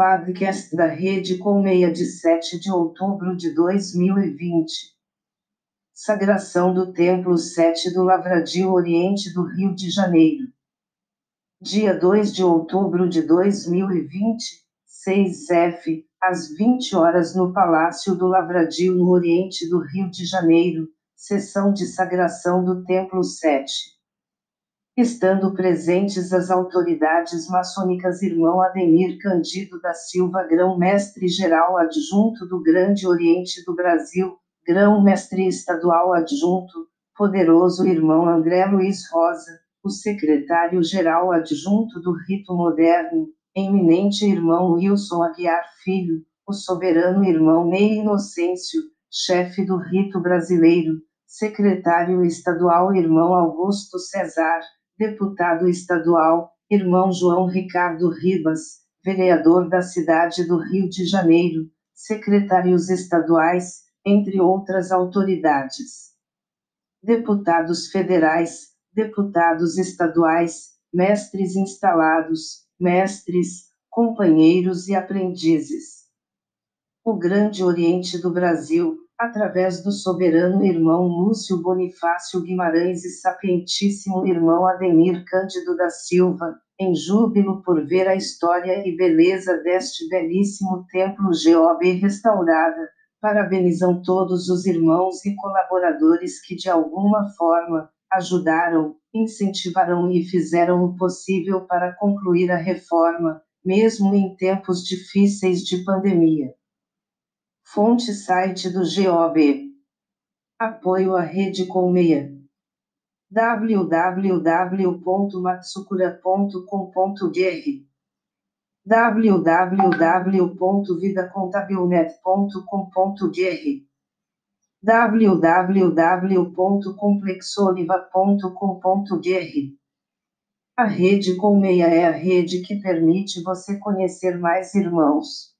Podcast da Rede Colmeia de 7 de outubro de 2020. Sagração do Templo 7 do Lavradio Oriente do Rio de Janeiro. Dia 2 de outubro de 2020, 6F, às 20 horas no Palácio do Lavradio no Oriente do Rio de Janeiro, sessão de sagração do Templo 7 estando presentes as autoridades maçônicas irmão Ademir Candido da Silva grão-mestre geral adjunto do Grande Oriente do Brasil, grão-mestre estadual adjunto, poderoso irmão André Luiz Rosa, o secretário-geral adjunto do Rito Moderno, eminente irmão Wilson Aguiar Filho, o soberano irmão Ney Inocêncio, chefe do Rito Brasileiro, secretário estadual irmão Augusto Cesar, deputado estadual, irmão João Ricardo Ribas, vereador da cidade do Rio de Janeiro, secretários estaduais, entre outras autoridades. Deputados federais, deputados estaduais, mestres instalados, mestres, companheiros e aprendizes. O Grande Oriente do Brasil, através do soberano irmão Lúcio Bonifácio Guimarães e sapientíssimo irmão Ademir Cândido da Silva, em júbilo por ver a história e beleza deste belíssimo templo GOB restaurada, parabenizam todos os irmãos e colaboradores que de alguma forma ajudaram, incentivaram e fizeram o possível para concluir a reforma, mesmo em tempos difíceis de pandemia. Fonte site do GOB. Apoio à Rede Colmeia. www.matsukura.com.br www.vidacontabilnet.com.br www.complexoliva.com.br A Rede Colmeia é a rede que permite você conhecer mais irmãos.